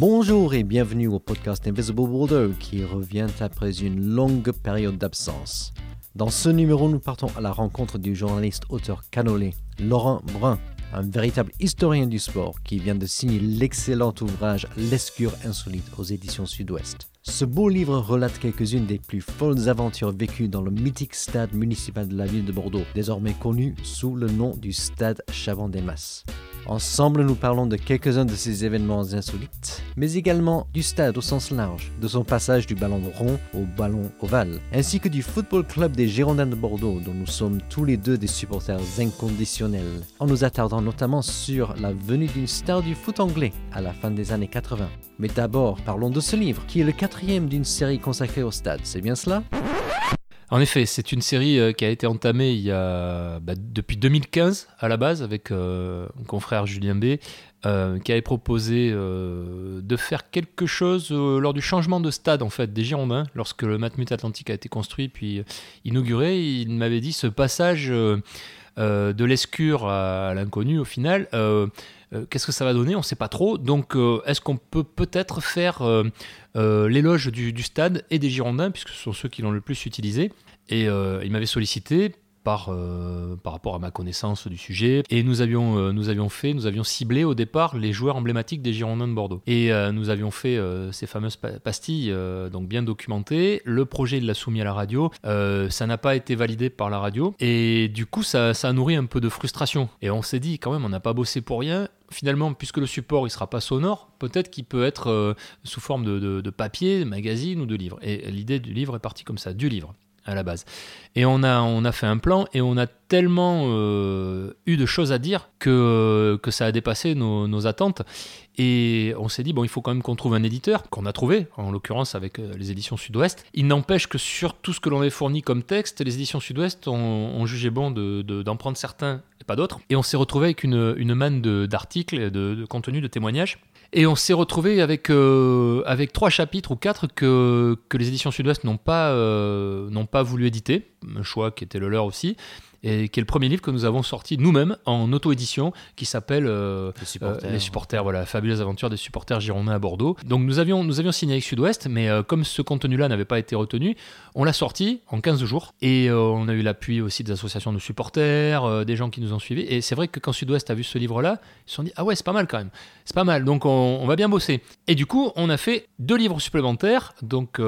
Bonjour et bienvenue au podcast Invisible Bordeaux qui revient après une longue période d'absence. Dans ce numéro, nous partons à la rencontre du journaliste auteur canolé Laurent Brun, un véritable historien du sport qui vient de signer l'excellent ouvrage L'escure insolite aux éditions Sud-Ouest. Ce beau livre relate quelques-unes des plus folles aventures vécues dans le mythique stade municipal de la ville de Bordeaux, désormais connu sous le nom du stade Chavant-des-Masses. Ensemble, nous parlons de quelques-uns de ces événements insolites, mais également du stade au sens large, de son passage du ballon rond au ballon ovale, ainsi que du Football Club des Girondins de Bordeaux, dont nous sommes tous les deux des supporters inconditionnels, en nous attardant notamment sur la venue d'une star du foot anglais à la fin des années 80. Mais d'abord, parlons de ce livre, qui est le quatrième d'une série consacrée au stade, c'est bien cela? En effet, c'est une série euh, qui a été entamée il y a, bah, depuis 2015 à la base avec euh, mon confrère Julien B, euh, qui avait proposé de faire quelque chose lors du changement de stade en fait des Girondins, lorsque le Matmut Atlantique a été construit puis inauguré. Il m'avait dit ce passage de l'escure à, l'inconnu au final. Qu'est-ce que ça va donner? On ne sait pas trop. Donc, est-ce qu'on peut peut-être faire euh, l'éloge du, stade et des Girondins, puisque ce sont ceux qui l'ont le plus utilisé? Et euh, il m'avait sollicité par, euh, par rapport à ma connaissance du sujet. Et nous avions, nous avions fait, nous avions ciblé au départ les joueurs emblématiques des Girondins de Bordeaux. Et nous avions fait ces fameuses pastilles, donc bien documentées. Le projet, il l'a soumis à la radio. ça n'a pas été validé par la radio. Et du coup, ça, ça a nourri un peu de frustration. Et on s'est dit, quand même, on n'a pas bossé pour rien finalement, puisque le support il sera pas sonore, peut-être qu'il peut être euh, sous forme de, papier, de magazine ou de livre. Et l'idée du livre est partie comme ça, du livre à la base. Et on a, on a fait un plan et on a tellement euh, eu de choses à dire que, que ça a dépassé nos, attentes. Et on s'est dit, bon, il faut quand même qu'on trouve un éditeur, qu'on a trouvé, en l'occurrence avec euh, les éditions Sud-Ouest. Il n'empêche que sur tout ce que l'on avait fourni comme texte, les éditions Sud-Ouest ont, jugé bon d'en de, prendre certains et pas d'autres. Et on s'est retrouvé avec une, une manne d'articles, de, de contenu, de témoignages et on s'est retrouvé avec, euh, avec trois chapitres ou quatre que, que les éditions Sud-Ouest n'ont pas, euh, n'ont pas voulu éditer, un choix qui était le leur aussi et qui est le premier livre que nous avons sorti nous-mêmes en auto-édition, qui s'appelle euh, les, supporters. les, supporters. voilà, fabuleuse aventure des supporters girondins à Bordeaux. Donc nous avions, nous avions signé avec Sud-Ouest, mais euh, comme ce contenu-là n'avait pas été retenu, on l'a sorti en 15 jours, et euh, on a eu l'appui aussi des associations de supporters, des gens qui nous ont suivis, et c'est vrai que quand Sud-Ouest a vu ce livre-là, ils se sont dit, ah ouais, c'est pas mal quand même, c'est pas mal, donc on, on, va bien bosser. Et du coup, on a fait deux livres supplémentaires, donc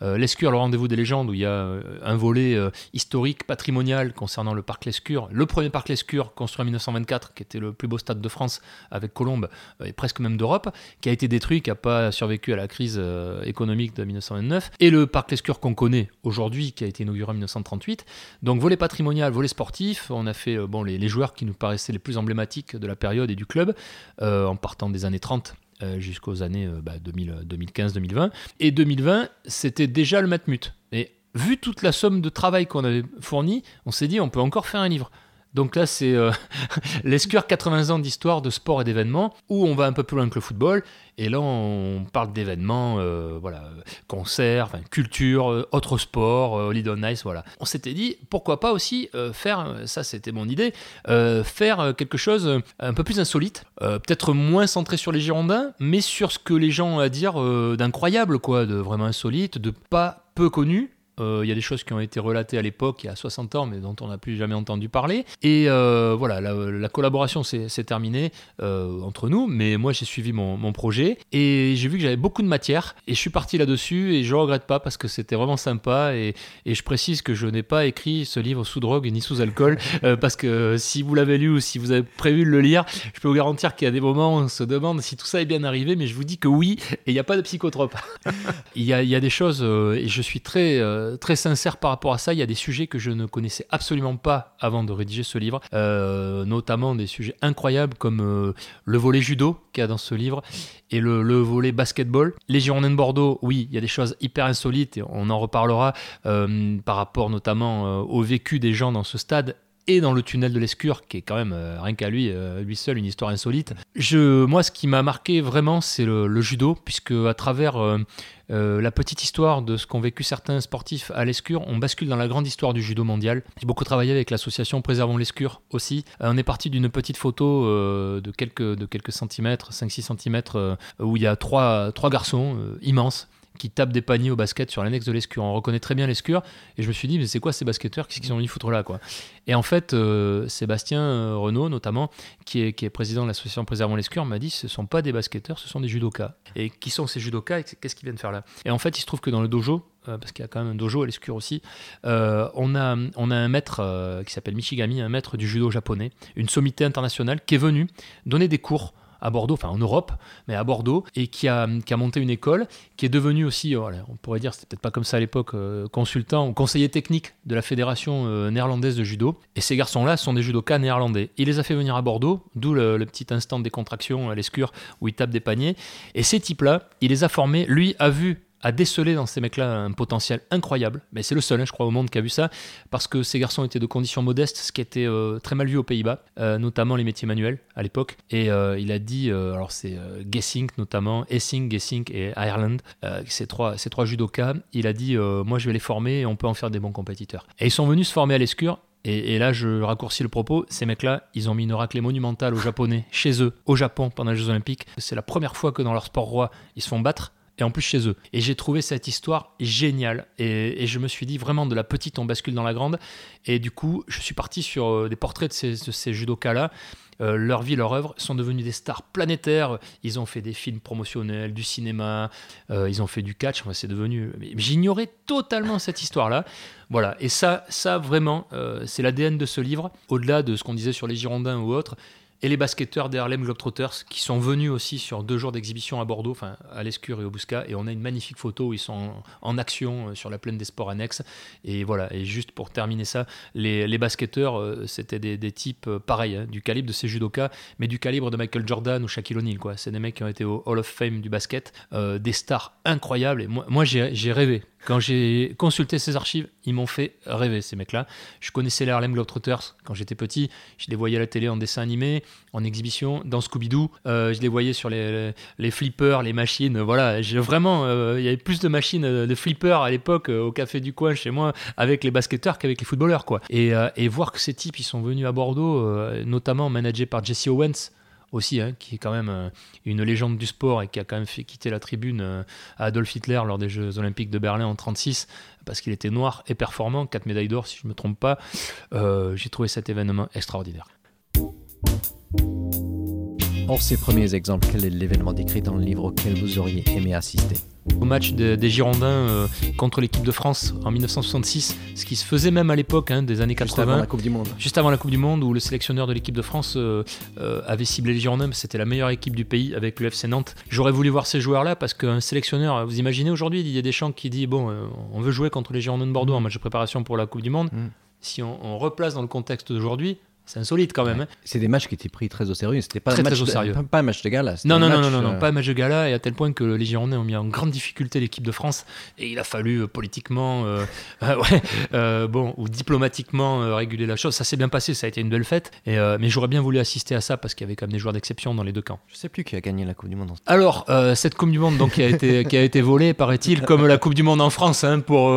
L'escure, le rendez-vous des légendes, où il y a un volet historique, patrimonial concernant le parc Lescure, le premier parc Lescure construit en 1924, qui était le plus beau stade de France avec Colombe euh, et presque même d'Europe, qui a été détruit, qui n'a pas survécu à la crise euh, économique de 1929, et le parc Lescure qu'on connaît aujourd'hui, qui a été inauguré en 1938. Donc volet patrimonial, volet sportif, on a fait euh, bon, les, joueurs qui nous paraissaient les plus emblématiques de la période et du club, en partant des années 30 jusqu'aux années 2015-2020. Bah, et 2020, c'était déjà le Matmut. Et vu toute la somme de travail qu'on avait fourni, on s'est dit on peut encore faire un livre. Donc là, c'est euh, l'escure 80 ans d'histoire de sport et d'événements, où on va un peu plus loin que le football. Et là, on parle d'événements, euh, voilà, concerts, culture, euh, autres sports, euh, Lidl Nice, voilà. On s'était dit, pourquoi pas aussi faire, ça c'était mon idée, faire quelque chose un peu plus insolite, peut-être moins centré sur les Girondins, mais sur ce que les gens ont à dire d'incroyable, quoi, de vraiment insolite, de pas peu connu, euh, il y a des choses qui ont été relatées à l'époque, il y a 60 ans, mais dont on n'a plus jamais entendu parler. Et euh, voilà, la, collaboration s'est terminée euh, entre nous, mais moi j'ai suivi mon, projet et j'ai vu que j'avais beaucoup de matière et je suis parti là-dessus et je regrette pas parce que c'était vraiment sympa et, et, je précise que je n'ai pas écrit ce livre sous drogue ni sous alcool parce que si vous l'avez lu ou si vous avez prévu de le lire, je peux vous garantir qu'il y a des moments où on se demande si tout ça est bien arrivé, mais je vous dis que oui et il n'y a pas de psychotrope. il, y a, il y a des choses et je suis très euh, très sincère par rapport à ça. Il y a des sujets que je ne connaissais absolument pas avant de rédiger ce livre, euh, notamment des sujets incroyables comme euh, le volet judo qu'il y a dans ce livre et le, volet basketball. Les Girondins de Bordeaux, oui, il y a des choses hyper insolites et on en reparlera par rapport notamment au vécu des gens dans ce stade et dans le tunnel de l'Escure, qui est quand même, rien qu'à lui, lui seul, une histoire insolite. Je, moi, ce qui m'a marqué vraiment, c'est le, judo, puisque à travers la petite histoire de ce qu'ont vécu certains sportifs à l'Escure, on bascule dans la grande histoire du judo mondial. J'ai beaucoup travaillé avec l'association Préservons l'Escure aussi. on est parti d'une petite photo de, quelques, de quelques centimètres, 5-6 centimètres, où il y a trois garçons immenses qui tapent des paniers au basket sur l'annexe de l'escure. On reconnaît très bien l'escure et je me suis dit mais c'est quoi ces basketteurs? Qu'est-ce qu'ils ont venus foutre là quoi? Et en fait euh, Sébastien euh, Renault notamment qui est, président de l'association Préservons l'escure m'a dit ce sont pas des basketteurs, ce sont des judokas. Et qui sont ces judokas et qu'est-ce qu'ils viennent faire là? Et en fait il se trouve que dans le dojo euh, parce qu'il y a quand même un dojo à l'escure aussi, on, a, on a un maître qui s'appelle Michigami, un maître du judo japonais, une sommité internationale qui est venu donner des cours à Bordeaux, enfin en Europe, mais à Bordeaux, et qui a, monté une école, qui est devenue aussi, euh, on pourrait dire, c'était peut-être pas comme ça à l'époque, euh, consultant ou conseiller technique de la fédération euh, néerlandaise de judo. Et ces garçons-là sont des judokas néerlandais. Il les a fait venir à Bordeaux, d'où le, petit instant de décontraction à l'escure où ils tapent des paniers. Et ces types-là, il les a formés. Lui a vu a décelé dans ces mecs-là un potentiel incroyable. Mais c'est le seul, hein, je crois, au monde qui a vu ça, parce que ces garçons étaient de conditions modestes, ce qui était euh, très mal vu aux Pays-Bas, euh, notamment les métiers manuels à l'époque. Et euh, il a dit, alors c'est Gessink notamment, Essing, Gessink et Ireland, ces trois, ces trois judokas, il a dit, moi je vais les former et on peut en faire des bons compétiteurs. Et ils sont venus se former à l'escure, et, et, là, je raccourcis le propos. Ces mecs-là, ils ont mis une raclée monumentale aux Japonais, chez eux, au Japon, pendant les Jeux Olympiques. C'est la première fois que dans leur sport roi, ils se font battre et en plus chez eux. Et j'ai trouvé cette histoire géniale. Et, je me suis dit vraiment de la petite, on bascule dans la grande. Et du coup, je suis parti sur euh, des portraits de ces, de ces judokas-là. Euh, leur vie, leur œuvre sont devenus des stars planétaires. Ils ont fait des films promotionnels, du cinéma, euh, ils ont fait du catch. Enfin, c'est devenu. J'ignorais totalement cette histoire-là. Voilà. Et ça, ça vraiment, c'est l'ADN de ce livre. Au-delà de ce qu'on disait sur les Girondins ou autres, et les basketteurs des Harlem Globetrotters qui sont venus aussi sur deux jours d'exhibition à Bordeaux, enfin à l'Escure et au Bouscat. Et on a une magnifique photo où ils sont en, action euh, sur la plaine des sports annexes. Et voilà, et juste pour terminer ça, les, les basketteurs, euh, c'était des, types euh, pareils, hein, du calibre de ces judokas, mais du calibre de Michael Jordan ou Shaquille O'Neal. C'est des mecs qui ont été au Hall of Fame du basket, des stars incroyables. Et moi j'ai rêvé quand j'ai consulté ces archives, ils m'ont fait rêver, ces mecs-là. Je connaissais les Harlem Globetrotters quand j'étais petit. Je les voyais à la télé en dessin animé, en exhibition, dans Scooby-Doo. Euh, je les voyais sur les, les, flippers, les machines. Voilà, vraiment, euh, il y avait plus de machines euh, de flippers à l'époque au café du coin chez moi avec les basketteurs qu'avec les footballeurs. quoi. Et, et, voir que ces types, ils sont venus à Bordeaux, notamment managés par Jesse Owens, aussi, hein, qui est quand même euh, une légende du sport et qui a quand même fait quitter la tribune euh, à Adolf Hitler lors des Jeux Olympiques de Berlin en 36 parce qu'il était noir et performant, 4 médailles d'or si je ne me trompe pas. Euh, j'ai trouvé cet événement extraordinaire. Hors ces premiers exemples, quel est l'événement décrit dans le livre auquel vous auriez aimé assister? Au match des Girondins euh, contre l'équipe de France en 1966, ce qui se faisait même à l'époque hein, des années 80. Juste avant la Coupe du Monde. Juste avant la Coupe du Monde, où le sélectionneur de l'équipe de France euh, euh, avait ciblé les Girondins, c'était la meilleure équipe du pays avec le FC Nantes. J'aurais voulu voir ces joueurs-là parce qu'un sélectionneur, vous imaginez aujourd'hui, il y a des gens qui disent bon, on veut jouer contre les Girondins de Bordeaux en match de préparation pour la Coupe du Monde. Mm. Si on replace dans le contexte d'aujourd'hui, c'est insolite quand même. Hein. C'est des matchs qui étaient pris très au sérieux. C'était pas, très, un match au sérieux. Pas, un match de gala. Non, non, non, non, non, euh, pas un match de gala. Et à tel point que les Girondins ont mis en grande difficulté l'équipe de France. Et il a fallu euh, politiquement, euh, ouais, bon, ou diplomatiquement réguler la chose. Ça s'est bien passé. Ça a été une belle fête. Et, mais j'aurais bien voulu assister à ça parce qu'il y avait quand même des joueurs d'exception dans les deux camps. Je sais plus qui a gagné la Coupe du Monde. Alors, cette Coupe du Monde donc, qui, a été, qui a été volée, paraît-il, comme la Coupe du Monde en France hein, pour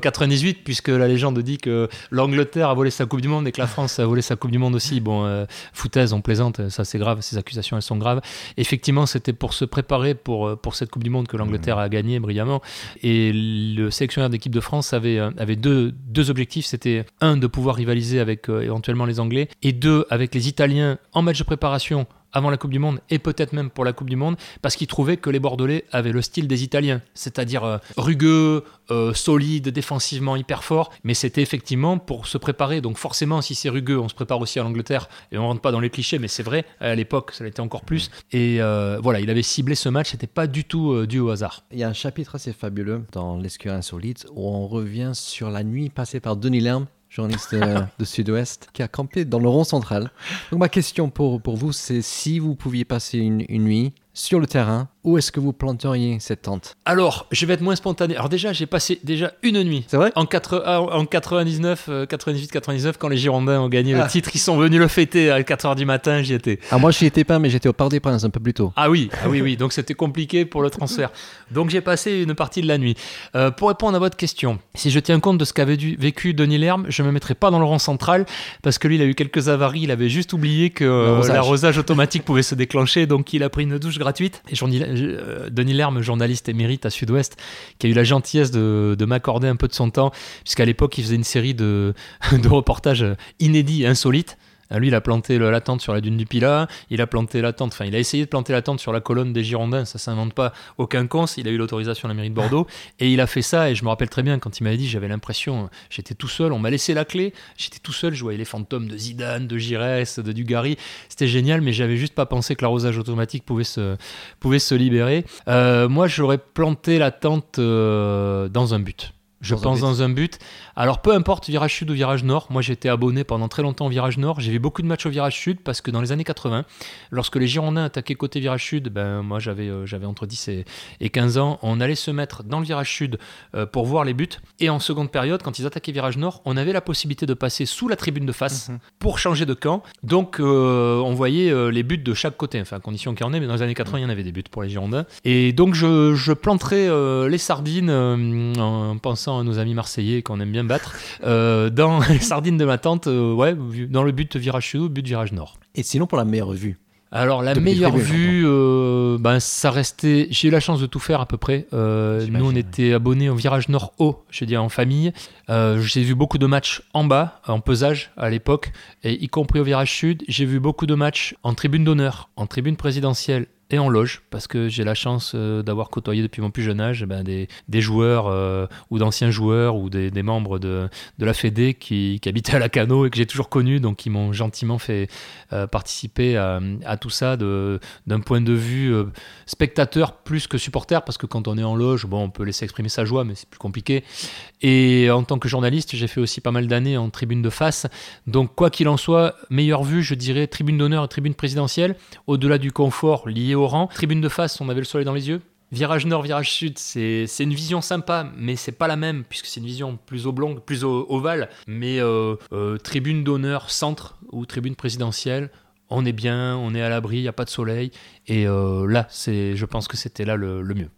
98, puisque la légende dit que l'Angleterre a volé sa Coupe du Monde et que la France a volé sa Coupe du Monde aussi. Bon, euh, foutaise, on plaisante, ça c'est grave, ces accusations elles sont graves. Effectivement, c'était pour se préparer pour, euh, pour cette Coupe du Monde que l'Angleterre mmh. a gagné brillamment. Et le sélectionneur d'équipe de France avait, euh, avait deux, deux objectifs. C'était un, de pouvoir rivaliser avec éventuellement les Anglais, et deux, avec les Italiens en match de préparation avant la Coupe du Monde et peut-être même pour la Coupe du Monde parce qu'il trouvait que les Bordelais avaient le style des Italiens, c'est-à-dire euh, rugueux, euh, solide, défensivement hyper fort, mais c'était effectivement pour se préparer. Donc forcément, si c'est rugueux, on se prépare aussi à l'Angleterre et on rentre pas dans les clichés, mais c'est vrai, à l'époque, ça l'était encore plus. Et euh, voilà, il avait ciblé ce match, c'était pas du tout dû au hasard. Il y a un chapitre assez fabuleux dans l'Escure insolite où on revient sur la nuit passée par Denis Lerme journaliste euh, de Sud-Ouest, qui a campé dans le rond central. Donc ma question pour, pour vous, c'est si vous pouviez passer une, nuit sur le terrain où est-ce que vous planteriez cette tente Alors, je vais être moins spontané. Alors déjà, j'ai passé déjà une nuit. C'est vrai En, 4, ah, en 99, 98, 99, quand les Girondins ont gagné Ah. le titre, ils sont venus le fêter à 4h du matin, j'y étais. Ah, moi, j'y étais pas, mais j'étais au Parc des Princes un peu plus tôt. Ah oui, ah oui, oui. Donc c'était compliqué pour le transfert. Donc j'ai passé une partie de la nuit. Euh, pour répondre à votre question, si je tiens compte de ce qu'avait vécu Denis Lerme, je me mettrai pas dans le rang central parce que lui, il a eu quelques avaries. Il avait juste oublié que euh, L'arrosage. l'arrosage automatique pouvait se déclencher, donc il a pris une douche gratuite. Et journi- euh, Denis Lerme, journaliste émérite à Sud-Ouest, qui a eu la gentillesse de, de m'accorder un peu de son temps, puisqu'à l'époque, il faisait une série de, de reportages inédits, insolites. Euh, Lui, il a planté la tente sur la dune du Pilat, il a planté la tente, enfin, il a essayé de planter la tente sur la colonne des Girondins, ça s'invente pas aucun con, il a eu l'autorisation de la mairie de Bordeaux, et il a fait ça, et je me rappelle très bien quand il m'avait dit, j'avais l'impression, j'étais tout seul, on m'a laissé la clé, j'étais tout seul, je voyais les fantômes de Zidane, de Giresse, de Dugarry, c'était génial, mais j'avais juste pas pensé que l'arrosage automatique pouvait se, pouvait se libérer. Euh, moi, j'aurais planté la tente euh, dans un but. Je Dans pense dans un but. Alors peu importe virage sud ou virage nord, moi j'étais abonné pendant très longtemps au virage nord. J'ai vu beaucoup de matchs au virage sud parce que dans les années 80, lorsque les Girondins attaquaient côté virage sud, ben moi j'avais euh, j'avais entre 10 et, et 15 ans, on allait se mettre dans le virage sud euh, pour voir les buts. Et en seconde période, quand ils attaquaient virage nord, on avait la possibilité de passer sous la tribune de face Mhm. pour changer de camp. Donc euh, on voyait les buts de chaque côté, enfin condition qu'il y en ait, mais dans les années 80 il y en avait des buts pour les Girondins. Et donc je, je planterai les sardines en pensant à nos amis marseillais qu'on aime bien battre euh, dans les sardines de ma tante, euh, ouais, dans le but virage sud ou but virage nord. Et sinon, pour la meilleure vue Alors la meilleure vue, euh, ben, ça restait. J'ai eu la chance de tout faire à peu près. Euh, nous on était abonnés au virage nord haut, je veux dire en famille. Euh, J'ai vu beaucoup de matchs en bas, en pesage à l'époque, et y compris au virage sud. J'ai vu beaucoup de matchs en tribune d'honneur, en tribune présidentielle et en loge, parce que j'ai la chance euh, d'avoir côtoyé depuis mon plus jeune âge ben, des, joueurs euh, ou d'anciens joueurs ou des, membres de, la Fédé qui, qui habitaient à la Cano et que j'ai toujours connu, donc qui m'ont gentiment fait euh, participer à, tout ça d'un point de vue spectateur plus que supporter, parce que quand on est en loge, bon, on peut laisser exprimer sa joie, mais c'est plus compliqué. Et en tant que journaliste, j'ai fait aussi pas mal d'années en tribune de face. Donc, quoi qu'il en soit, meilleure vue, je dirais tribune d'honneur et tribune présidentielle. Au-delà du confort lié au rang, tribune de face, on avait le soleil dans les yeux. Virage nord, virage sud, c'est une vision sympa, mais c'est pas la même, puisque c'est une vision plus oblongue, plus ovale. Mais euh, euh, tribune d'honneur centre ou tribune présidentielle, on est bien, on est à l'abri, il n'y a pas de soleil. Et euh, là, je pense que c'était là le, le mieux.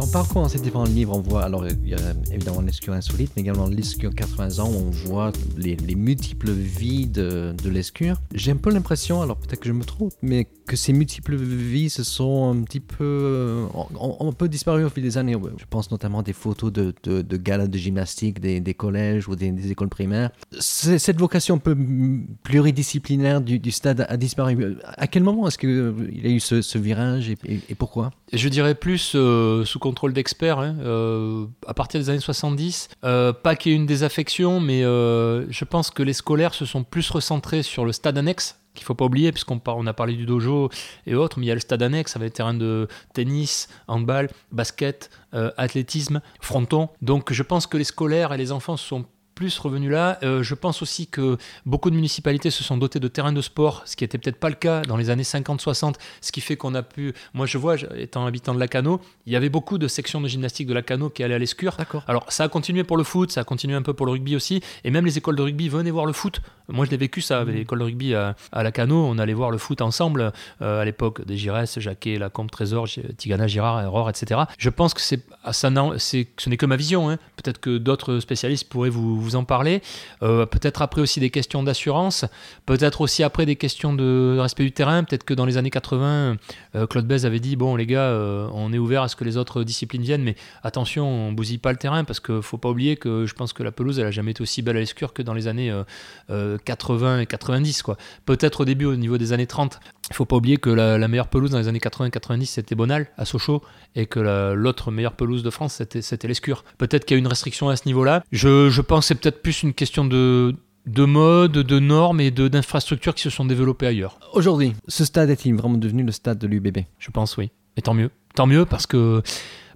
En parcourant ces différents livres, on voit, alors il y a évidemment l'escure insolite, mais également l'escure 80 ans, où on voit les, les multiples vies de, l'escure. J'ai un peu l'impression, alors peut-être que je me trompe, mais que ces multiples vies se sont un petit peu, euh, ont, un peu disparu au fil des années. Je pense notamment des photos de, de, de galas de gymnastique des, collèges ou des, écoles primaires. Cette vocation un peu pluridisciplinaire du, stade a disparu. À quel moment est-ce qu'il y a eu ce, virage et pourquoi? Je dirais plus euh, sous contrôle d'experts, hein, euh, à partir des années 70. Euh, pas qu'il y ait une désaffection, mais euh, je pense que les scolaires se sont plus recentrés sur le stade annexe qu'il faut pas oublier, puisqu'on on a parlé du dojo et autres, mais il y a le stade annexe avec des terrains de tennis, handball, basket, athlétisme, fronton. Donc je pense que les scolaires et les enfants sont plus revenus là. Euh, je pense aussi que beaucoup de municipalités se sont dotées de terrains de sport, ce qui était peut-être pas le cas dans les années 50-60, ce qui fait qu'on a pu... Moi je vois, étant habitant de Lacano, il y avait beaucoup de sections de gymnastique de Lacano qui allaient à l'escure. D'accord. Alors ça a continué pour le foot, ça a continué un peu pour le rugby aussi, et même les écoles de rugby venaient voir le foot. Moi je l'ai vécu ça, avec l'école de rugby à, à Lacano, on allait voir le foot ensemble euh, à l'époque des Giresse, Jacquet, Lacombe, Trésor, Tigana, Girard, Aurore, etc. Je pense que c'est, ça c'est, ce n'est que ma vision, hein. peut-être que d'autres spécialistes pourraient vous, vous en parler. Euh, peut-être après aussi des questions d'assurance, peut-être aussi après des questions de respect du terrain, peut-être que dans les années 80, euh, Claude Bèze avait dit, bon les gars, euh, on est ouvert à ce que les autres disciplines viennent, mais attention, on bousille pas le terrain parce qu'il faut pas oublier que je pense que la pelouse, elle a jamais été aussi belle à l'escure que dans les années euh, euh, 80 et 90. quoi. Peut-être au début, au niveau des années 30. Il faut pas oublier que la, la meilleure pelouse dans les années 80 et 90, c'était Bonal, à Sochaux, et que la- l'autre meilleure pelouse de France, c'était, l'Escure. Peut-être qu'il y a une restriction à ce niveau-là. Je, je pense que c'est peut-être plus une question de, de mode, de normes et d'infrastructures qui se sont développées ailleurs. Aujourd'hui, ce stade est-il vraiment devenu le stade de l'UBB Je pense, oui. Et tant mieux. Tant mieux parce que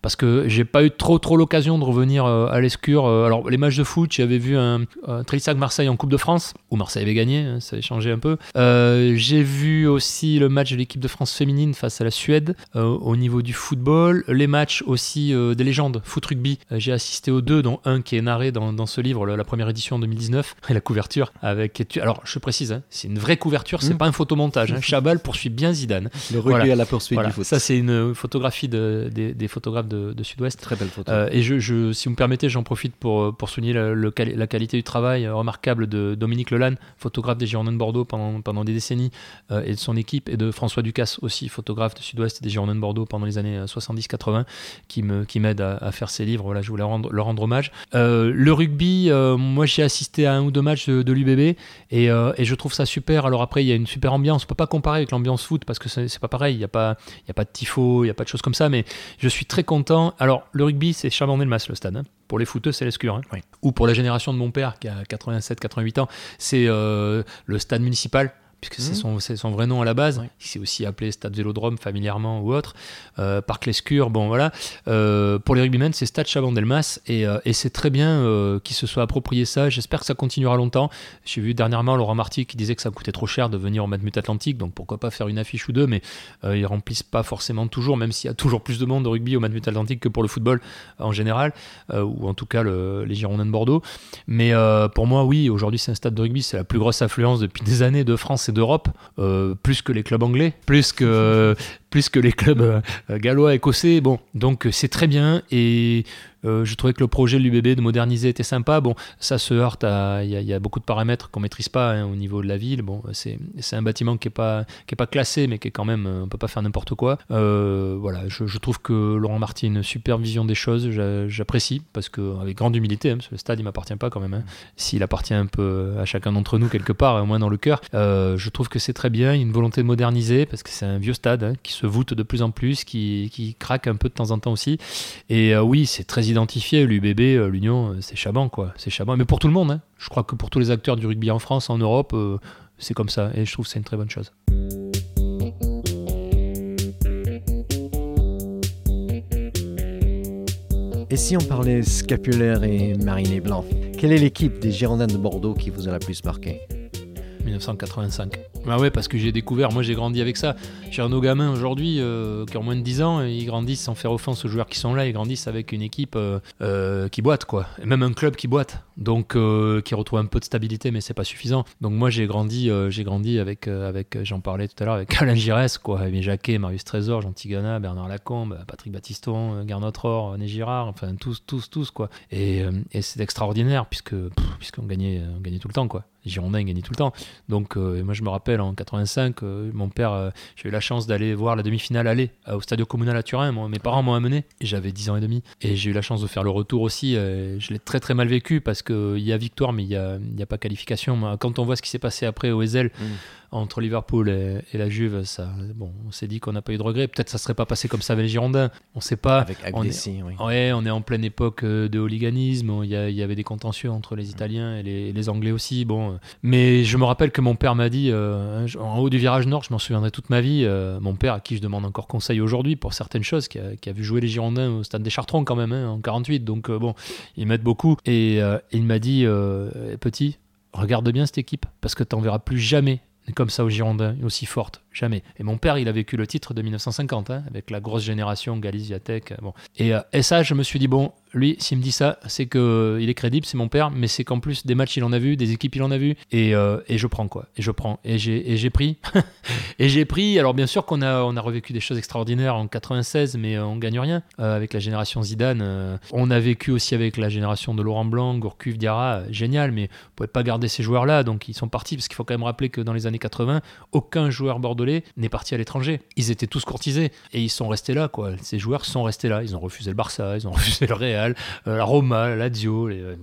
parce que j'ai pas eu trop trop l'occasion de revenir euh, à l'Escure. Euh, alors les matchs de foot, j'avais vu un, un Trissac Marseille en Coupe de France où Marseille avait gagné, hein, ça avait changé un peu. Euh, j'ai vu aussi le match de l'équipe de France féminine face à la Suède au niveau du football, les matchs aussi des légendes foot rugby. j'ai assisté aux deux, dont un qui est narré dans, dans ce livre, la première édition en 2019, et la couverture avec. Alors je précise, hein, c'est une vraie couverture, c'est mmh. pas un photomontage. Hein. Chabal poursuit bien Zidane. Le rugby à la poursuite du foot. Ça c'est une photographie de, des, des photographes de de, Sud-Ouest. Très belle photo. Euh, et je, si vous me permettez, j'en profite pour, pour souligner la qualité du travail euh, remarquable de Dominique Lelanne, photographe des Girondins de Bordeaux pendant, pendant des décennies, euh, et de son équipe, et de François Ducasse aussi, photographe de Sud-Ouest des Girondins de Bordeaux pendant les années 70-80, qui m'aide qui à, à, faire ces livres. Voilà, je voulais rendre, leur rendre hommage. le rugby, moi j'ai assisté à un ou deux matchs de, l'UBB, et, et, je trouve ça super. Alors après, il y a une super ambiance. On peut pas comparer avec l'ambiance foot parce que c'est pas pareil. Il n'y a, pas, il y a pas de tifo, il n'y a pas de choses comme ça, mais je suis très content alors, le rugby, c'est Chabanel-Mas, le stade. Hein. Pour les footeux, c'est l'escure. Hein. Ou pour la génération de mon père, qui a 87-88 ans, c'est euh, le stade municipal puisque mmh. c'est son, vrai nom à la base. C'est aussi appelé Stade Vélodrome familièrement ou autre. Euh, Parc Lescure, bon voilà. Euh, pour les rugbymen, c'est Stade Chabandelmas et, euh, et c'est très bien euh, qu'il se soit approprié ça. J'espère que ça continuera longtemps. J'ai vu dernièrement Laurent Marty qui disait que ça coûtait trop cher de venir au Matmut Atlantique, donc pourquoi pas faire une affiche ou deux, mais ils remplissent pas forcément toujours, même s'il y a toujours plus de monde au rugby au Matmut Atlantique que pour le football en général, ou en tout cas les Girondins de Bordeaux. Mais pour moi, oui, aujourd'hui c'est un stade de rugby, c'est la plus grosse affluence depuis des années de France et d'Europe, euh, plus que les clubs anglais, plus que, plus que les clubs euh, gallois, écossais. Bon, donc c'est très bien et euh, je trouvais que le projet de l'UBB de moderniser était sympa. Bon, ça se heurte à. Il y, a beaucoup de paramètres qu'on maîtrise pas hein, au niveau de la ville. Bon, c'est un bâtiment qui est pas pas classé, mais qui est quand même. On peut pas faire n'importe quoi. Euh, voilà, je, trouve que Laurent Marty a une super vision des choses. J'apprécie parce que avec grande humilité, hein, le stade il m'appartient pas quand même. Hein. S'il appartient un peu à chacun d'entre nous quelque part, au moins dans le cœur, euh, je trouve que c'est très bien. Il y a une volonté de moderniser parce que c'est un vieux stade qui se voûte de plus en plus, qui, qui craque un peu de temps en temps aussi. Et oui, c'est très identifié. L'UBB, euh, l'Union, euh, c'est Chaban, quoi. C'est Chaban. Mais pour tout le monde, hein. je crois que pour tous les acteurs du rugby en France, en Europe, euh, c'est comme ça. Et je trouve que c'est une très bonne chose. Et si on parlait scapulaire et mariné blanc, quelle est l'équipe des Girondins de Bordeaux qui vous a la plus marqué 1985. Bah ouais, parce que j'ai découvert, moi j'ai grandi avec ça. J'ai nos gamins aujourd'hui euh, qui ont moins de 10 ans, ils grandissent sans faire offense aux joueurs qui sont là, ils grandissent avec une équipe euh, euh, qui boite, quoi. Et même un club qui boite, donc qui retrouve un peu de stabilité, mais c'est pas suffisant. Donc moi j'ai grandi, j'ai grandi avec, avec j'en parlais tout à l'heure, avec Alain Giresse, quoi, avec Jacquet, Marius Trésor, Jean Tigana, Bernard Lacombe, Patrick Battiston, Garnot Ror, Né Girard, enfin tous, tous, tous, quoi. Et, et c'est extraordinaire, puisque puisqu'on gagnait, on gagnait tout le temps, quoi. Girondins gagnaient tout le temps. Donc moi je me rappelle en 85, euh, mon père, euh, j'ai eu la chance d'aller voir la demi-finale aller au Stadio Communal à Turin. mes parents m'ont amené j'avais 10 ans et demi. Et j'ai eu la chance de faire le retour aussi. Euh, je l'ai très très mal vécu parce qu'il y a victoire, mais il n'y a, y a, pas qualification. Quand on voit ce qui s'est passé après au Ezel, mmh entre Liverpool et, la Juve, ça, bon, on s'est dit qu'on n'a pas eu de regrets. Peut-être ça serait pas passé comme ça avec les Girondins. On sait pas. Avec on est, oui. Ouais, on est en pleine époque euh, de hooliganisme. Il y, y avait des contentieux entre les Italiens et les, Anglais aussi. Bon, mais je me rappelle que mon père m'a dit, euh, en haut du virage nord, je m'en souviendrai toute ma vie. Euh, mon père, à qui je demande encore conseil aujourd'hui pour certaines choses, qui a, vu jouer les Girondins au stade des Chartrons quand même hein, en 48. Donc bon, ils m'aident beaucoup. Et il m'a dit, petit, regarde bien cette équipe parce que tu n'en verras plus jamais comme ça aux Girondins, aussi forte, jamais. Et mon père, il a vécu le titre de 1950, hein, avec la grosse génération Galicia Tech. Bon. Et, euh, et ça, je me suis dit, bon, lui, s'il me dit ça, c'est que euh, il est crédible, c'est mon père, mais c'est qu'en plus des matchs il en a vu, des équipes il en a vu, et, euh, et je prends quoi, et je prends, et j'ai pris, et j'ai pris. Alors bien sûr qu'on a on a revécu des choses extraordinaires en 96, mais on gagne rien avec la génération Zidane. on a vécu aussi avec la génération de Laurent Blanc, Gourcuff, Diarra, génial, mais on pouvait pas garder ces joueurs là, donc ils sont partis parce qu'il faut quand même rappeler que dans les années 80, aucun joueur bordelais n'est parti à l'étranger. Ils étaient tous courtisés et ils sont restés là quoi. Ces joueurs sont restés là. Ils ont refusé le Barça, ils ont refusé le Real. Euh, la Roma, la Lazio, euh,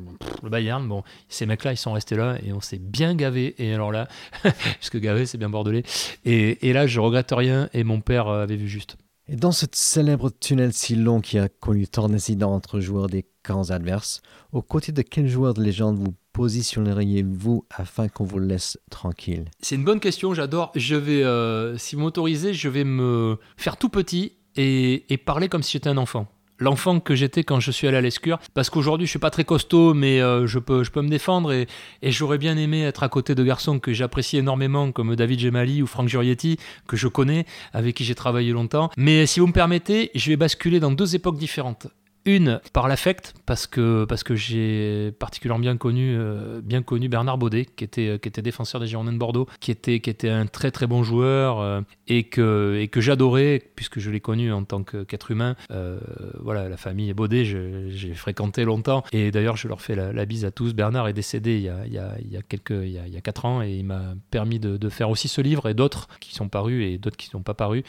le Bayern. Bon, ces mecs-là, ils sont restés là et on s'est bien gavé. Et alors là, puisque gavé, c'est bien bordelais. Et, et là, je regrette rien et mon père euh, avait vu juste. Et dans ce célèbre tunnel si long qui a connu tant d'incidents entre joueurs des camps adverses, aux côtés de quel joueur de légende vous positionneriez-vous afin qu'on vous laisse tranquille? C'est une bonne question, j'adore. Je vais, si vous m'autorisez, je vais me faire tout petit et, et parler comme si j'étais un enfant l'enfant que j'étais quand je suis allé à l'Escure. Parce qu'aujourd'hui, je suis pas très costaud, mais euh, je, peux, je peux me défendre et, j'aurais bien aimé être à côté de garçons que j'apprécie énormément, comme David Gemali ou Franck Giorietti, que je connais, avec qui j'ai travaillé longtemps. Mais si vous me permettez, je vais basculer dans deux époques différentes. Une par l'affect, parce que, parce que j'ai particulièrement bien connu, euh, bien connu Bernard Baudet, qui était, qui était défenseur des Girondins de Bordeaux, qui était, qui était un très très bon joueur euh, et que, et que j'adorais, puisque je l'ai connu en tant qu'être humain. Euh, voilà, la famille Baudet, j'ai fréquenté longtemps. Et d'ailleurs, je leur fais la, bise à tous. Bernard est décédé il y a, il y a, quelques, il y a, 4 ans et il m'a permis de, faire aussi ce livre et d'autres qui sont parus et d'autres qui ne sont pas parus.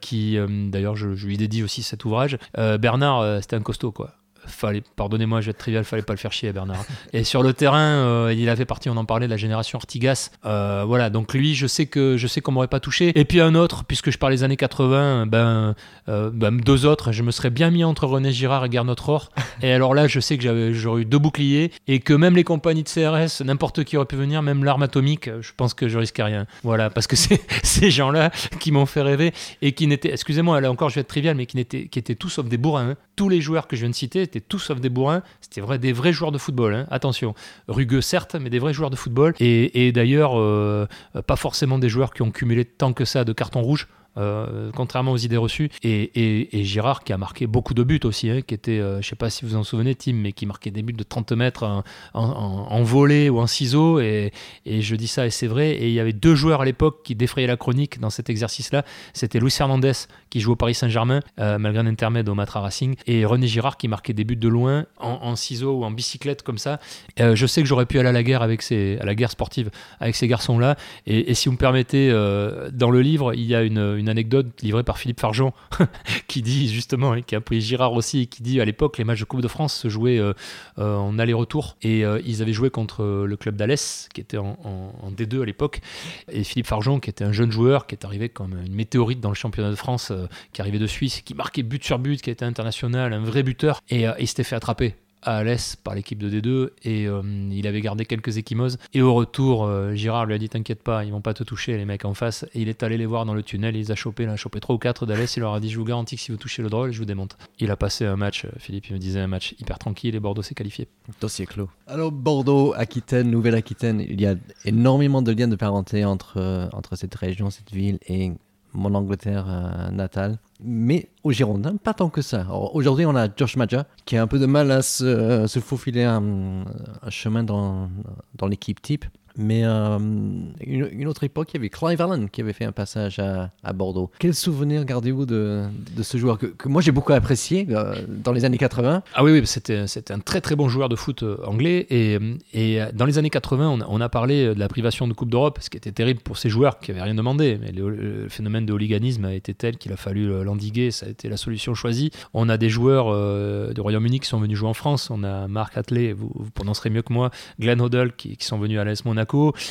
qui, d'ailleurs, je, je, lui dédie aussi cet ouvrage. Bernard, c'était un costaud, quoi fallait, pardonnez-moi, je vais être trivial, fallait pas le faire chier, Bernard. Et sur le terrain, euh, il avait parti, on en parlait, de la génération Artigas. Euh, voilà, donc lui, je sais que je sais qu'on m'aurait pas touché. Et puis un autre, puisque je parle des années 80, ben, euh, ben, deux autres, je me serais bien mis entre René Girard et Gernot Rohr. Et alors là, je sais que j'aurais eu deux boucliers et que même les compagnies de CRS, n'importe qui aurait pu venir, même l'arme atomique, je pense que je risquais rien. Voilà, parce que c'est ces gens-là qui m'ont fait rêver et qui n'étaient, excusez-moi, là encore, je vais être trivial, mais qui n'étaient, qui étaient tous sauf des bourrins. Hein. Tous les joueurs que je viens de citer étaient tous sauf des bourrins. C'était vrai, des vrais joueurs de football. Hein. Attention, rugueux certes, mais des vrais joueurs de football. Et, d'ailleurs, euh, pas forcément des joueurs qui ont cumulé tant que ça de cartons rouges. Euh, contrairement aux idées reçues. Et, Girard qui a marqué beaucoup de buts aussi, hein, qui était, euh, je sais pas si vous en souvenez, Tim, mais qui marquait des buts de 30 mètres en, en, volée ou en ciseaux. Et, je dis ça et c'est vrai. Et il y avait deux joueurs à l'époque qui défrayaient la chronique dans cet exercice-là. C'était Luis Fernandez qui joue au Paris Saint-Germain, euh, malgré un intermède au Matra Racing, et René Girard qui marquait des buts de loin en, ciseaux ou en bicyclette comme ça. je sais que j'aurais pu aller à la guerre avec ces, à la guerre sportive avec ces garçons-là. Et, si vous me permettez, dans le livre, il y a une anecdote livrée par Philippe Fargeon qui dit justement, hein, qui a pris Girard aussi, qui dit à l'époque les matchs de Coupe de France se jouaient euh, euh, en aller-retour. Et euh, ils avaient joué contre le club d'Alès qui était en, D2 à l'époque. Et Philippe Fargeon qui était un jeune joueur qui est arrivé comme une météorite dans le championnat de France qui arrivait de Suisse, qui marquait but sur but, qui était international, un vrai buteur. Et il s'était fait attraper à Alès par l'équipe de D2 et euh, il avait gardé quelques échymoses. Et au retour, euh, Girard lui a dit T'inquiète pas, ils vont pas te toucher, les mecs en face. Et il est allé les voir dans le tunnel, il les a chopés, il a chopé 3 ou 4 d'Alès. Il leur a dit Je vous garantis que si vous touchez le drôle, je vous démonte. Il a passé un match, euh, Philippe, il me disait un match hyper tranquille et Bordeaux s'est qualifié. Dossier clos. Alors, Bordeaux, Aquitaine, Nouvelle-Aquitaine, il y a énormément de liens de parenté entre, entre cette région, cette ville et mon Angleterre natale mais au Girondins, pas tant que ça. Aujourd'hui, on a Josh Maja qui a un peu de mal à se, se faufiler un, un chemin dans, dans l'équipe type. Mais euh, une, autre époque, il y avait Clive Allen qui avait fait un passage à, Bordeaux. Quel souvenir gardez-vous de, ce joueur que, moi j'ai beaucoup apprécié euh, dans les années 80 Ah oui, oui c'était, un très très bon joueur de foot euh, anglais. Et, dans les années 80, on a, parlé de la privation de Coupe d'Europe, ce qui était terrible pour ces joueurs qui n'avaient rien demandé. Mais le, phénomène de hooliganisme a été tel qu'il a fallu l'endiguer. Ça a été la solution choisie. On a des joueurs du Royaume-Uni qui sont venus jouer en France. On a Marc Atley, vous, vous prononcerez mieux que moi, Glenn Hoddle qui, qui sont venus à l'AS Monaco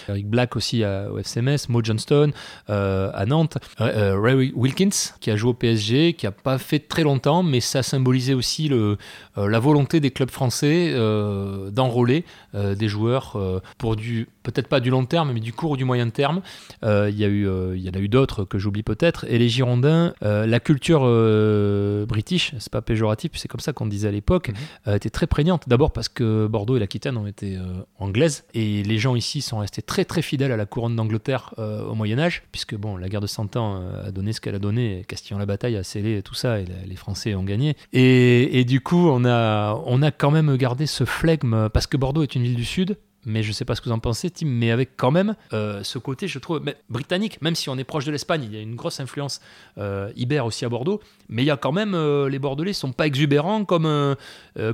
Eric Black aussi à, au FCMS, Mo Johnston euh, à Nantes, euh, euh, Ray Wilkins qui a joué au PSG, qui a pas fait très longtemps, mais ça symbolisait aussi le, la volonté des clubs français d'enrôler des joueurs pour du peut-être pas du long terme, mais du court ou du moyen terme. Il y, a eu, il y en a eu d'autres que j'oublie peut-être. Et les Girondins, la culture british, c'est pas péjoratif, c'est comme ça qu'on disait à l'époque, mhm. était très prégnante. D'abord parce que Bordeaux et l'Aquitaine ont été anglaises et les gens ici sont restés très très fidèles à la couronne d'Angleterre euh, au Moyen Âge, puisque bon, la guerre de Cent Ans euh, a donné ce qu'elle a donné, Castillon-la-Bataille a scellé tout ça, et les Français ont gagné. Et, et, du coup, on a, on a quand même gardé ce flegme, parce que Bordeaux est une ville du Sud, mais je ne sais pas ce que vous en pensez, Tim, mais avec quand même euh, ce côté, je trouve, britannique, même si on est proche de l'Espagne, il y a une grosse influence euh, ibère aussi à Bordeaux, mais il y a quand même, euh, les Bordelais sont pas exubérants comme,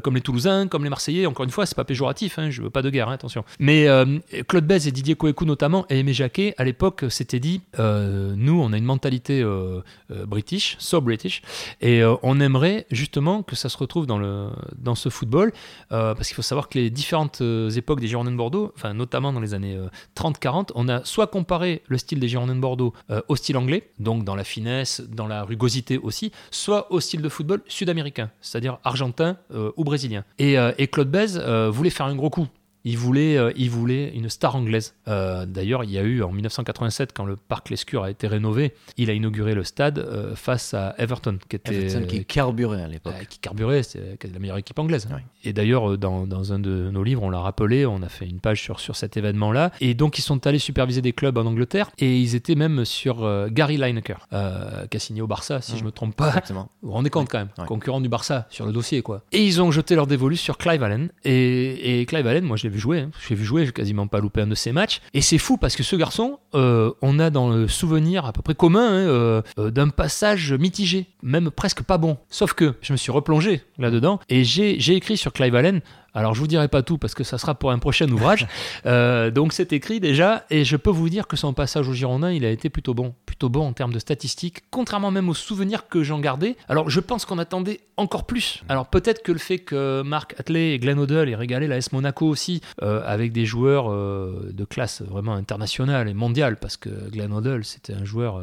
comme les Toulousains, comme les Marseillais, encore une fois, c'est pas péjoratif, hein, je veux pas de guerre, hein, attention. Mais Claude Bèze et Didier Coécou notamment, et Aimé Jacquet, à l'époque, s'étaient dit, nous, on a une mentalité british, so british, et on aimerait justement que ça se retrouve dans, le, dans ce football, parce qu'il faut savoir que les différentes époques des Girondins Bordeaux, enfin notamment dans les années 30-40, euh, on a soit comparé le style des Girondins de Bordeaux euh, au style anglais, donc dans la finesse, dans la rugosité aussi, soit au style de football sud-américain, c'est-à-dire argentin euh, ou brésilien. Et, Claude Bèze voulait faire un gros coup Il voulait, euh, il voulait une star anglaise. Euh, D'ailleurs, il y a eu en 1987, quand le parc Lescure a été rénové, il a inauguré le stade euh, face à Everton, qui était Everton qui carburait à l'époque. qui carburait, c'était la meilleure équipe anglaise. Et d'ailleurs, dans, dans un de nos livres, on l'a rappelé, on a fait une page sur, sur cet événement-là. Et donc, ils sont allés superviser des clubs en Angleterre et ils étaient même sur Gary Lineker, qui a signé au Barça, si je me trompe pas. Exactement. Vous vous rendez compte quand même, concurrent du Barça sur le dossier quoi. Et ils ont jeté leur dévolu sur Clive Allen. Et, et Clive Allen, moi je l'ai vu hein. je l'ai vu jouer, j'ai quasiment pas loupé un de ses matchs. Et c'est fou parce que ce garçon, euh, on a dans le souvenir à peu près commun hein, euh, euh, d'un passage mitigé, même presque pas bon. Sauf que je me suis replongé là-dedans et j'ai écrit sur Clive Allen. Alors je vous dirai pas tout parce que ça sera pour un prochain ouvrage. Euh, donc c'est écrit déjà et je peux vous dire que son passage au Girondin, il a été plutôt bon, plutôt bon en termes de statistiques, contrairement même aux souvenirs que j'en gardais. Alors je pense qu'on attendait encore plus. Alors peut-être que le fait que Mark Atley et Glenn Hoddle aient régalé la S Monaco aussi euh, avec des joueurs euh, de classe vraiment internationale et mondiale parce que Glenn Hoddle c'était un joueur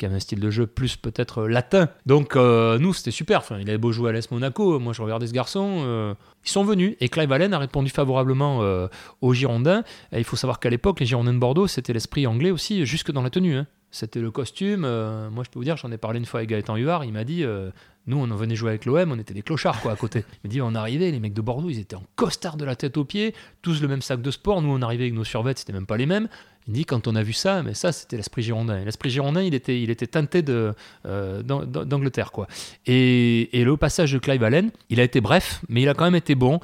qui avait un style de jeu plus peut-être euh, latin. Donc euh, nous, c'était super. Il avait beau jouer à l'Est Monaco. Moi, je regardais ce garçon. euh, ils sont venus. Et Clive Allen a répondu favorablement euh, aux Girondins. Il faut savoir qu'à l'époque, les Girondins de Bordeaux, c'était l'esprit anglais aussi, jusque dans la tenue. hein. C'était le costume. euh, moi, je peux vous dire, j'en ai parlé une fois avec Gaëtan Huard. Il m'a dit euh, nous, on en venait jouer avec l'OM, on était des clochards quoi à côté. Il m'a dit on arrivait, les mecs de Bordeaux, ils étaient en costard de la tête aux pieds, tous le même sac de sport. Nous, on arrivait avec nos survêtements, c'était même pas les mêmes. Il dit quand on a vu ça, mais ça c'était l'esprit girondin. L'esprit girondin, il était, il était teinté de, euh, d'Ang- d'Angleterre quoi. Et, et le passage de Clive Allen, il a été bref, mais il a quand même été bon.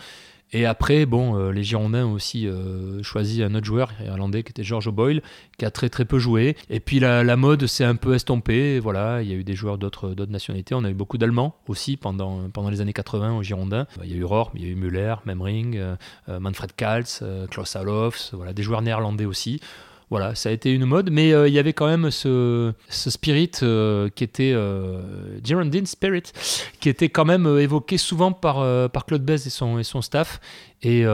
Et après, bon, euh, les Girondins ont aussi euh, choisi un autre joueur irlandais qui était George O'Boyle, qui a très très peu joué. Et puis la, mode s'est un peu estompée. Voilà, il y a eu des joueurs d'autres nationalités. On a eu beaucoup d'Allemands aussi pendant, les années 80 aux Girondins. Il y a eu Rohr, il y a eu Müller, Memring, euh, euh, Manfred euh, Klaus Alofs, voilà, des joueurs néerlandais aussi. Voilà, ça a été une mode, mais euh, il y avait quand même ce, ce spirit euh, qui était euh, Girondin Spirit, qui était quand même euh, évoqué souvent par, par Claude Bèze et son, et son staff. Et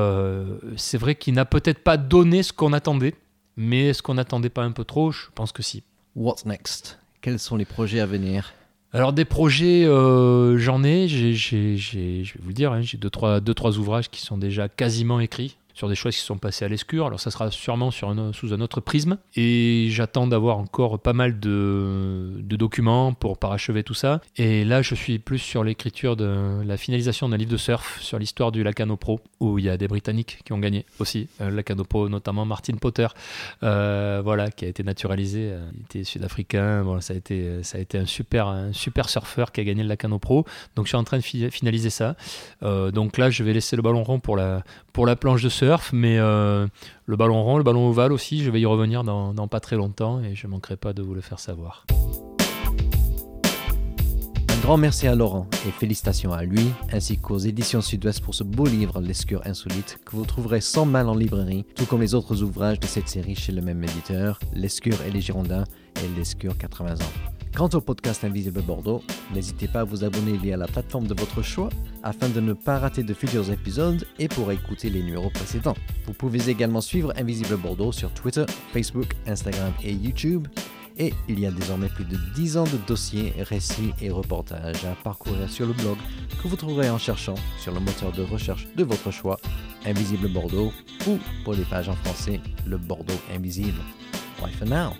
c'est vrai qu'il n'a peut-être pas donné ce qu'on attendait, mais est-ce qu'on n'attendait pas un peu trop Je pense que si. What's next? Quels sont les projets à venir? Alors des projets, j'en ai, j'ai, j'ai- j'ai- je vais vous le dire, hein, j'ai deux trois, deux, trois ouvrages qui sont déjà quasiment écrits sur des choses qui sont passées à l'escure. Alors ça sera sûrement sur un- sous un autre prisme. Et j'attends d'avoir encore pas mal de, de documents pour parachever tout ça. Et là, je suis plus sur l'écriture de la finalisation d'un livre de surf sur l'histoire du Lacano Pro, où il y a des Britanniques qui ont gagné aussi. Euh, Lacano Pro, notamment Martin Potter, euh, voilà, qui a été naturalisé. euh, Il était sud-africain. Bon, ça a été, ça a été un super, un super surfeur qui a gagné le Lacano Pro. Donc je suis en train de fi- finaliser ça. Euh, donc là, je vais laisser le ballon rond pour la, pour la planche de surf, mais euh, le ballon rond, le ballon ovale aussi, je vais y revenir dans, pas très longtemps et je manquerai pas de vous le faire savoir. Un grand merci à Laurent et félicitations à lui, ainsi qu'aux éditions Sud-Ouest pour ce beau livre L'escure insolite que vous trouverez sans mal en librairie, tout comme les autres ouvrages de cette série chez le même éditeur, L'escure et les Girondins et L'escure 80 ans. Quant au podcast Invisible Bordeaux, n'hésitez pas à vous abonner via la plateforme de votre choix afin de ne pas rater de futurs épisodes et pour écouter les numéros précédents. Vous pouvez également suivre Invisible Bordeaux sur Twitter, Facebook, Instagram et YouTube. Et il y a désormais plus de 10 ans de dossiers, récits et reportages à parcourir sur le blog que vous trouverez en cherchant sur le moteur de recherche de votre choix, Invisible Bordeaux, ou pour les pages en français, le Bordeaux Invisible. Bye for now!